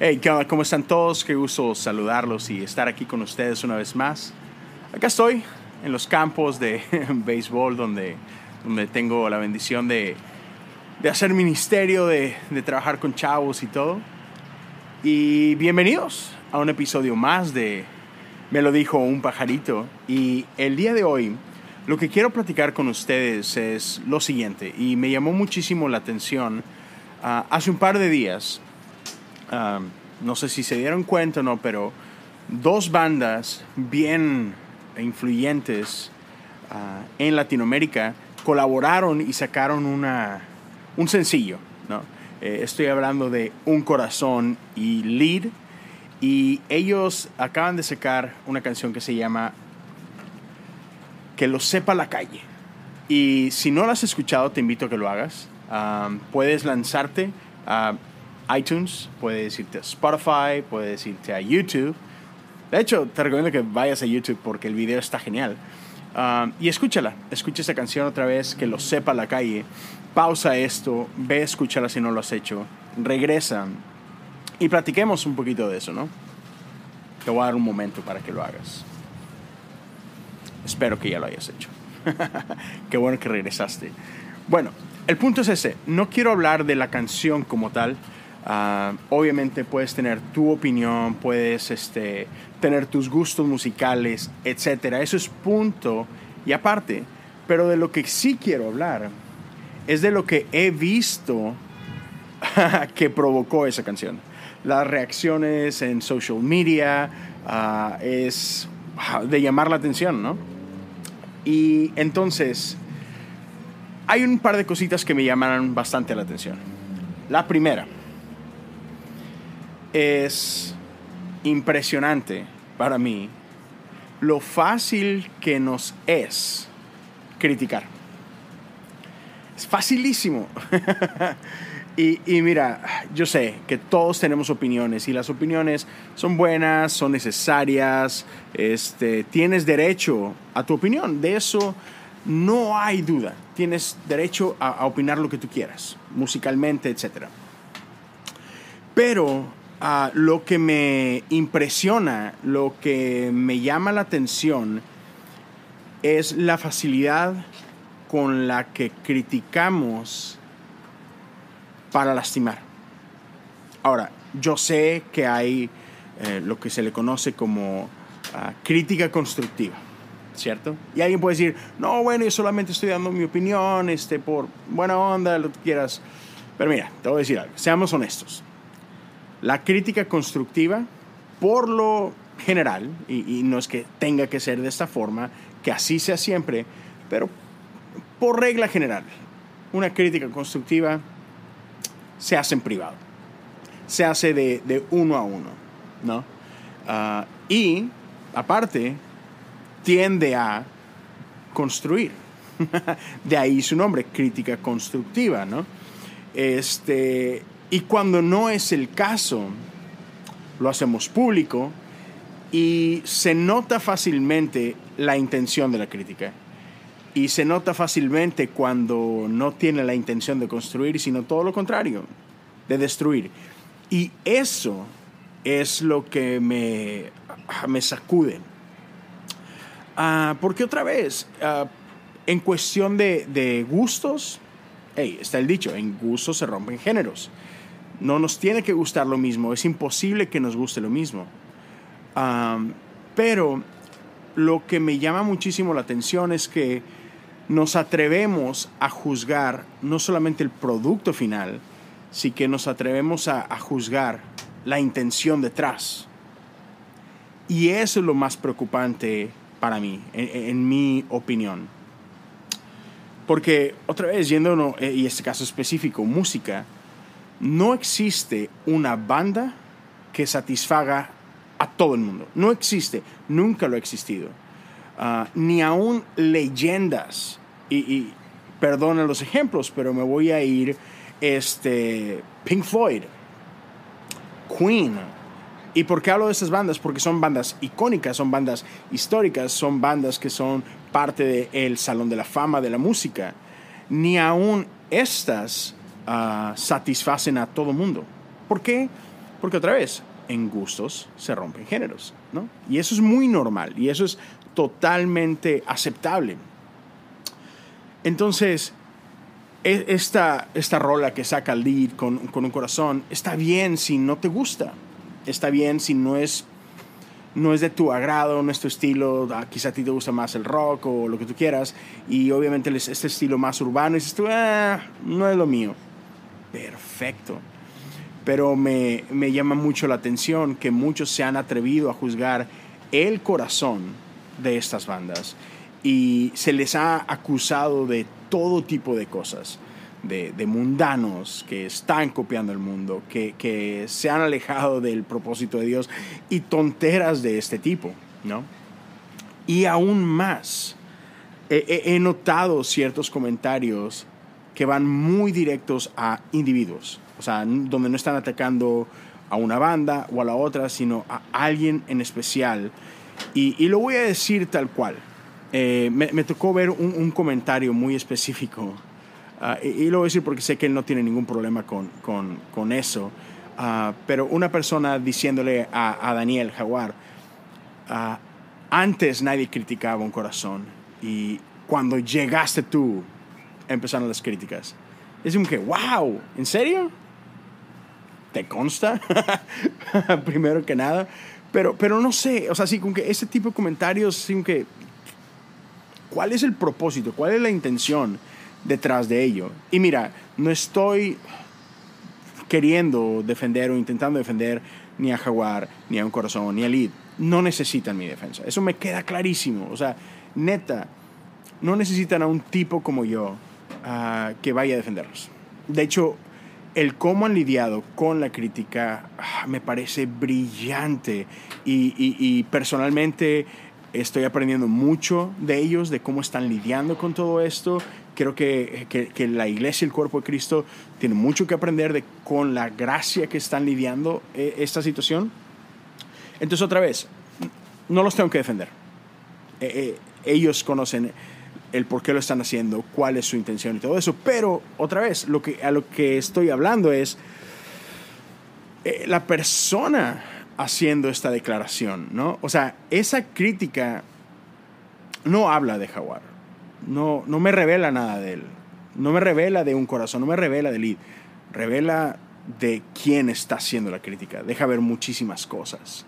Hey. ¿Cómo están todos? Qué gusto saludarlos y estar aquí con ustedes una vez más. Acá estoy en los campos de béisbol donde, donde tengo la bendición de, de hacer ministerio, de, de trabajar con chavos y todo. Y bienvenidos a un episodio más de Me lo dijo un pajarito. Y el día de hoy lo que quiero platicar con ustedes es lo siguiente. Y me llamó muchísimo la atención. ah, hace un par de días Ah, no sé si se dieron cuenta o no, pero dos bandas bien influyentes ah, en Latinoamérica colaboraron y sacaron una, un sencillo. ¿no? Eh, estoy hablando de Un Corazón y Lead. Y ellos acaban de sacar una canción que se llama Que lo sepa la calle. Y si no la has escuchado, te invito a que lo hagas. Ah, puedes lanzarte a iTunes, puedes irte a Spotify, puedes irte a YouTube. De hecho, te recomiendo que vayas a YouTube porque el video está genial. Um, y escúchala, escucha esta canción otra vez, que lo sepa la calle. Pausa esto, ve, escúchala si no lo has hecho. Regresa y platiquemos un poquito de eso, ¿no? Te voy a dar un momento para que lo hagas. Espero que ya lo hayas hecho. Qué bueno que regresaste. Bueno, el punto es ese. No quiero hablar de la canción como tal. Ah, obviamente puedes tener tu opinión, puedes este, tener tus gustos musicales, etc. Eso es punto y aparte. Pero de lo que sí quiero hablar es de lo que he visto que provocó esa canción. Las reacciones en social media ah, es de llamar la atención, ¿no? Y entonces, hay un par de cositas que me llamaron bastante la atención. La primera es impresionante para mí lo fácil que nos es criticar. Es facilísimo. y, mira, yo sé que todos tenemos opiniones y las opiniones son buenas, son necesarias, este, tienes derecho a tu opinión. De eso no hay duda. Tienes derecho a, a opinar lo que tú quieras, musicalmente, etc. Pero ah, lo que me impresiona, lo que me llama la atención, es la facilidad con la que criticamos para lastimar. Ahora, yo sé que hay eh, lo que se le conoce como ah, crítica constructiva, ¿cierto? Y alguien puede decir, no, bueno, yo solamente estoy dando mi opinión, este, por buena onda, lo que quieras. Pero mira, te voy a decir algo, seamos honestos. La crítica constructiva, por lo general, y, y no es que tenga que ser de esta forma, que así sea siempre, pero por regla general, una crítica constructiva se hace en privado, se hace de, de uno a uno, ¿no? Ah, y, aparte, tiende a construir. de ahí su nombre, crítica constructiva, ¿no? Este, y cuando no es el caso, lo hacemos público y se nota fácilmente la intención de la crítica. Y se nota fácilmente cuando no tiene la intención de construir, sino todo lo contrario, de destruir. Y eso es lo que me, me sacude. Ah, porque otra vez, ah, en cuestión de, de gustos, hey, está el dicho, en gustos se rompen géneros. No nos tiene que gustar lo mismo, es imposible que nos guste lo mismo. Um, pero lo que me llama muchísimo la atención es que nos atrevemos a juzgar no solamente el producto final, sino que nos atrevemos a, juzgar la intención detrás. Y eso es lo más preocupante para mí, en, mi opinión. Porque, otra vez, yendo, eh, y este caso específico, música, no existe una banda que satisfaga a todo el mundo. No existe, nunca lo ha existido. Ah, ni aún leyendas, y, y perdonen los ejemplos, pero me voy a ir, este, Pink Floyd, Queen, ¿Y por qué hablo de estas bandas? Porque son bandas icónicas, son bandas históricas, son bandas que son parte del Salón de la Fama de la música. Ni aún estas ah, satisfacen a todo mundo. ¿Por qué? Porque otra vez, en gustos se rompen géneros, ¿no? Y eso es muy normal y eso es totalmente aceptable. Entonces, e, esta, esta rola que saca el lead con, con un corazón está bien si no te gusta, está bien si no es no es de tu agrado, no es tu estilo, ah, quizá a ti te gusta más el rock o lo que tú quieras, y obviamente este estilo más urbano, y dices tú, ah, no es lo mío. Perfecto. Pero me, me llama mucho la atención que muchos se han atrevido a juzgar el corazón de estas bandas y se les ha acusado de todo tipo de cosas, de, mundanos que están copiando el mundo, que, se han alejado del propósito de Dios y tonteras de este tipo, ¿no? Y aún más, he, notado ciertos comentarios que van muy directos a individuos, o sea, donde no están atacando a una banda o a la otra, sino a alguien en especial. Y, lo voy a decir tal cual. Eh, me, tocó ver un, comentario muy específico, ah, y, lo voy a decir porque sé que él no tiene ningún problema con, con, con eso, ah, pero una persona diciéndole a, a Daniel Jaguar, ah, antes nadie criticaba un corazón, y cuando llegaste tú, empezaron las críticas. Es como que, wow, ¿en serio? ¿Te consta? Primero que nada. Pero, pero no sé, o sea, sí, como que ese tipo de comentarios, sí, que ¿Cuál es el propósito? ¿Cuál es la intención detrás de ello? Y mira, no estoy queriendo defender o intentando defender ni a Jaguar, ni a un corazón, ni a Lid. No necesitan mi defensa. Eso me queda clarísimo. O sea, neta, no necesitan a un tipo como yo ah, que vaya a defenderlos. De hecho, el cómo han lidiado con la crítica ah, me parece brillante y, personalmente Estoy aprendiendo mucho de ellos, de cómo están lidiando con todo esto. Creo que, que, la iglesia y el cuerpo de Cristo tienen mucho que aprender de con la gracia que están lidiando eh, esta situación. Entonces, otra vez, no los tengo que defender. Eh, eh, ellos conocen el por qué lo están haciendo, cuál es su intención y todo eso. Pero, otra vez, lo que, a lo que estoy hablando es la persona haciendo esta declaración, ¿no? O sea, esa crítica no habla de Jaguar, no, no me revela nada de él, no me revela de un corazón, no me revela de Lid, revela de quién está haciendo la crítica, deja ver muchísimas cosas.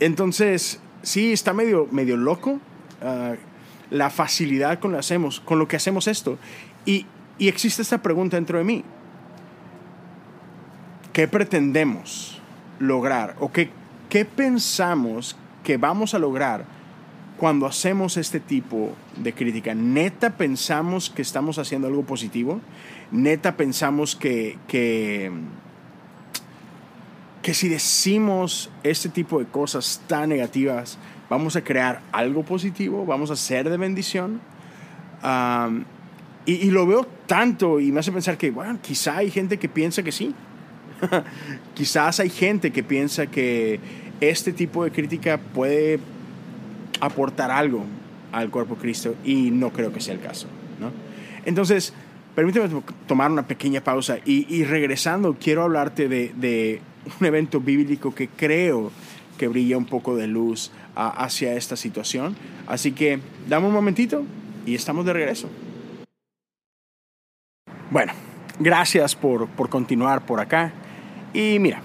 entonces, sí, está medio, medio loco ah, la facilidad con lo, hacemos, con lo que hacemos esto. Y, y existe esta pregunta dentro de mí. ¿Qué pretendemos? lograr o qué, qué pensamos que vamos a lograr cuando hacemos este tipo de crítica? ¿Neta pensamos que estamos haciendo algo positivo? ¿Neta pensamos que, que, que si decimos este tipo de cosas tan negativas, vamos a crear algo positivo? ¿Vamos a ser de bendición? y, lo veo tanto y me hace pensar que, bueno, quizá hay gente que piensa que sí. Quizás hay gente que piensa que este tipo de crítica puede aportar algo al cuerpo de Cristo y no creo que sea el caso. ¿no? Entonces, permíteme tomar una pequeña pausa y, regresando quiero hablarte de, un evento bíblico que creo que brilla un poco de luz hacia esta situación. Así que dame un momentito y estamos de regreso. Bueno, gracias por, por continuar por acá. Y mira,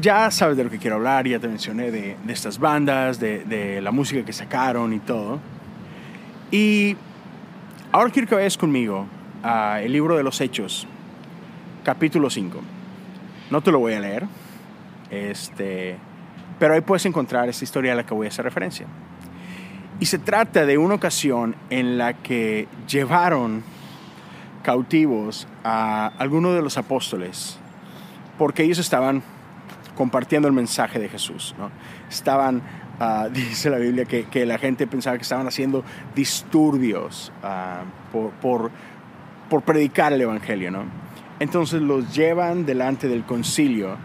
ya sabes de lo que quiero hablar, ya te mencioné de, estas bandas, de, la música que sacaron y todo. Y ahora quiero que vayas conmigo al libro de los Hechos, capítulo 5. No te lo voy a leer, este, pero ahí puedes encontrar esta historia a la que voy a hacer referencia. Y se trata de una ocasión en la que llevaron cautivos a algunos de los apóstoles porque ellos estaban compartiendo el mensaje de Jesús. ¿no? Estaban, ah, dice la Biblia, que, la gente pensaba que estaban haciendo disturbios ah, por, por, predicar el Evangelio. ¿no? Entonces los llevan delante del concilio,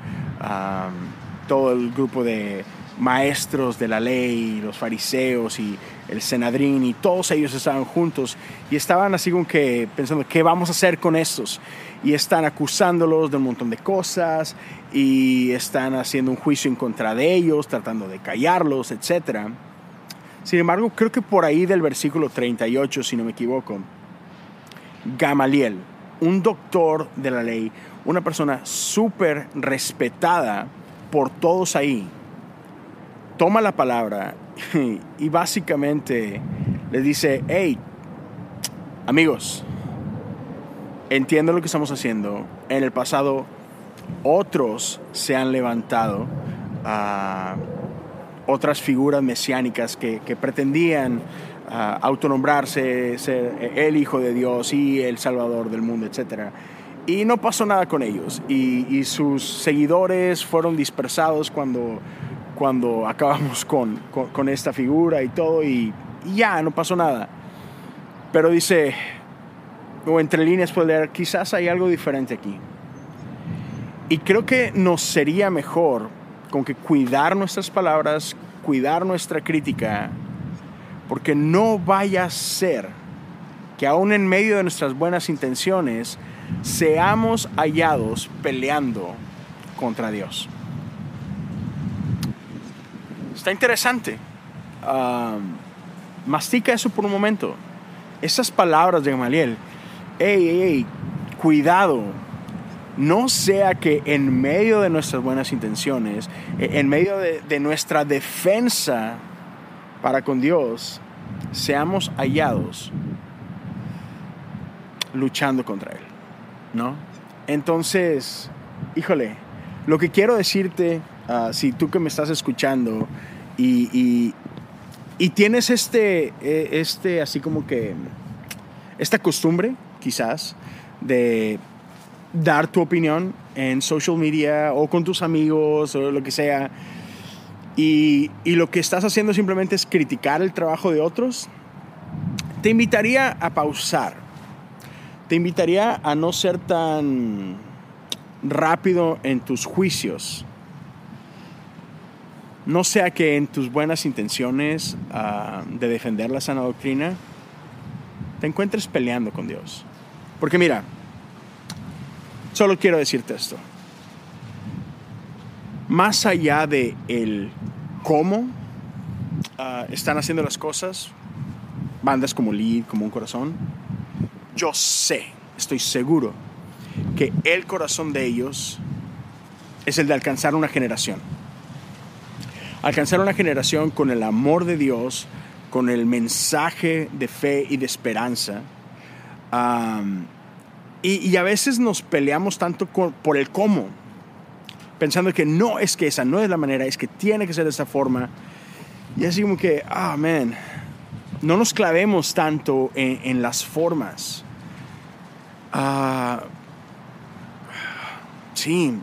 todo el grupo de maestros de la ley, los fariseos y el senadrín y todos ellos estaban juntos y estaban así como que pensando, ¿qué vamos a hacer con estos? Y están acusándolos de un montón de cosas y están haciendo un juicio en contra de ellos, tratando de callarlos, etc. Sin embargo, creo que por ahí del versículo 38, si no me equivoco, Gamaliel, un doctor de la ley, una persona súper respetada por todos ahí, toma la palabra y básicamente le dice, hey, amigos, entiendo lo que estamos haciendo. En el pasado otros se han levantado a otras figuras mesiánicas que, pretendían autonombrarse, ser el Hijo de Dios y el Salvador del mundo, etc. Y no pasó nada con ellos. Y, sus seguidores fueron dispersados cuando, cuando acabamos con, con, esta figura y todo. Y, y, ya, no pasó nada. Pero dice, o entre líneas puede leer, quizás hay algo diferente aquí. Y creo que nos sería mejor con que cuidar nuestras palabras, cuidar nuestra crítica, porque no vaya a ser que aún en medio de nuestras buenas intenciones seamos hallados peleando contra Dios. Está interesante. mastica eso por un momento. Esas palabras de Gamaliel, hey, hey, hey, cuidado, no sea que en medio de nuestras buenas intenciones, e, en medio de, nuestra defensa para con Dios, seamos hallados luchando contra Él, ¿no? Entonces, híjole, lo que quiero decirte, ah, si tú que me estás escuchando y, y, tienes este, e, este, así como que, esta costumbre, quizás, de dar tu opinión en social media o con tus amigos o lo que sea, y, y, lo que estás haciendo simplemente es criticar el trabajo de otros, te invitaría a pausar. Te invitaría a no ser tan rápido en tus juicios. No sea que en tus buenas intenciones ah, de defender la sana doctrina te encuentres peleando con Dios. Porque mira, Solo quiero decirte esto. Más allá de el cómo ah, están haciendo las cosas, bandas como Lead, como Un Corazón, yo sé, estoy seguro, que el corazón de ellos es el de alcanzar una generación. Alcanzar una generación con el amor de Dios, con el mensaje de fe y de esperanza. Y, a veces nos peleamos tanto por el cómo, pensando que no es que esa no es la manera, es que tiene que ser de esa forma. Y así como que, ah, no nos clavemos tanto en, las formas. Ah, sí,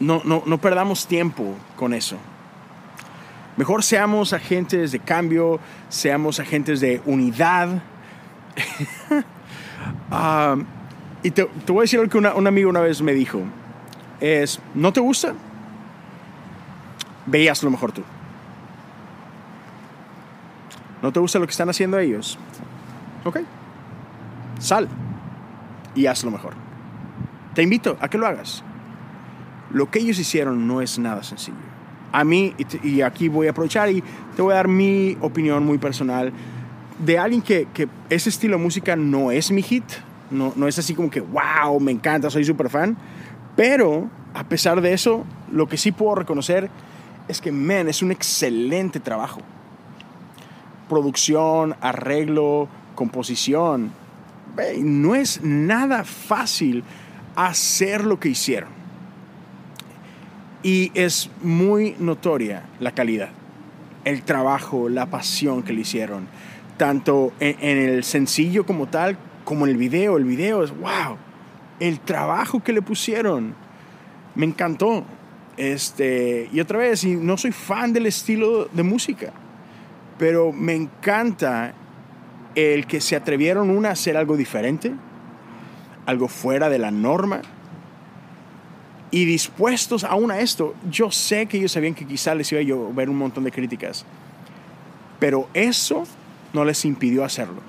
no, no, no perdamos tiempo con eso. Mejor seamos agentes de cambio, seamos agentes de unidad. Ah, y te, voy a decir lo que un amigo una vez me dijo. Es, ¿no te gusta? Veías lo mejor tú. ¿No te gusta lo que están haciendo ellos? Ok. Sal y haz lo mejor. Te invito a que lo hagas. Lo que ellos hicieron no es nada sencillo. A mí, y aquí voy a aprovechar y te voy a dar mi opinión muy personal de alguien que, que, ese estilo de música no es mi hit, no, no es así como que, wow, me encanta, soy súper fan, pero a pesar de eso, lo que sí puedo reconocer es que, man, es un excelente trabajo. Producción, arreglo, composición. No es nada fácil hacer lo que hicieron. Y es muy notoria la calidad, el trabajo, la pasión que le hicieron tanto en, el sencillo como tal, como en el video. El video es, wow, el trabajo que le pusieron. Me encantó. Este, y otra vez, no soy fan del estilo de música, pero me encanta el que se atrevieron una a hacer algo diferente, algo fuera de la norma. Y dispuestos aún a esto, yo sé que ellos sabían que quizá les iba a llover un montón de críticas, pero eso no les impidió hacerlo.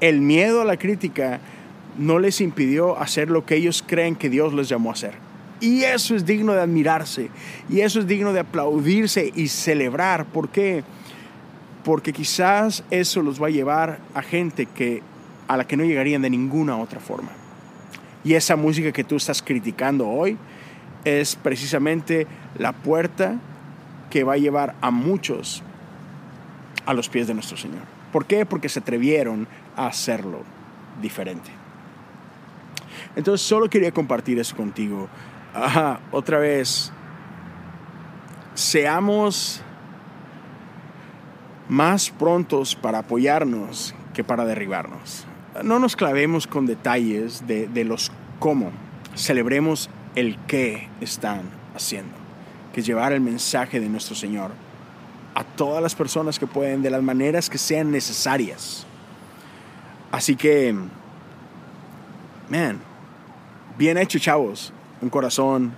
El miedo a la crítica no les impidió hacer lo que ellos creen que Dios les llamó a hacer. Y eso es digno de admirarse, y eso es digno de aplaudirse y celebrar. ¿Por qué? Quizás eso los va a llevar a gente que, a la que no llegarían de ninguna otra forma. Y esa música que tú estás criticando hoy es precisamente la puerta que va a llevar a muchos a los pies de nuestro Señor. ¿Por qué? Porque se atrevieron a hacerlo diferente. Entonces solo quería compartir eso contigo. otra vez, seamos más prontos para apoyarnos que para derribarnos. No nos clavemos con detalles de, los cómo. Celebremos el qué están haciendo, que es llevar el mensaje de nuestro Señor a todas las personas que pueden, de las maneras que sean necesarias. Así que, man, bien hecho, chavos. Un corazón,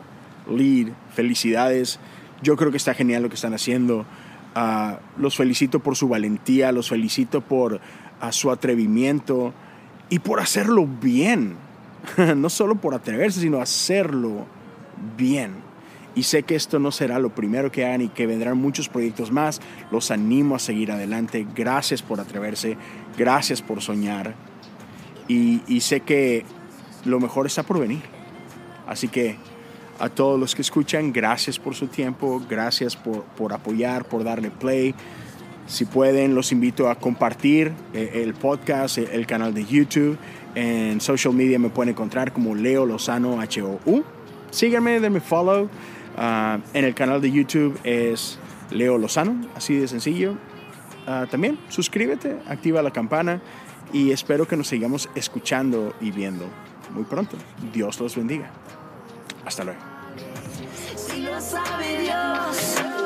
lead, felicidades. Yo creo que está genial lo que están haciendo. Ah, los felicito por su valentía, los felicito por ah, su atrevimiento y por hacerlo bien. no solo por atreverse, sino hacerlo bien. Y sé que esto no será lo primero que hagan y que vendrán muchos proyectos más. Los animo a seguir adelante. Gracias por atreverse. Gracias por soñar. Y, y sé que lo mejor está por venir. Así que a todos los que escuchan, gracias por su tiempo. Gracias por, por apoyar, por darle play. Si pueden, los invito a compartir eh, el podcast, el canal de YouTube. En social media me pueden encontrar como Leo Lozano H-O-U. Síganme, denme follow. Ah, en el canal de YouTube es Leo Lozano, así de sencillo. Ah, también suscríbete, activa la campana y espero que nos sigamos escuchando y viendo muy pronto. Dios los bendiga. Hasta luego. Lo sabe Dios,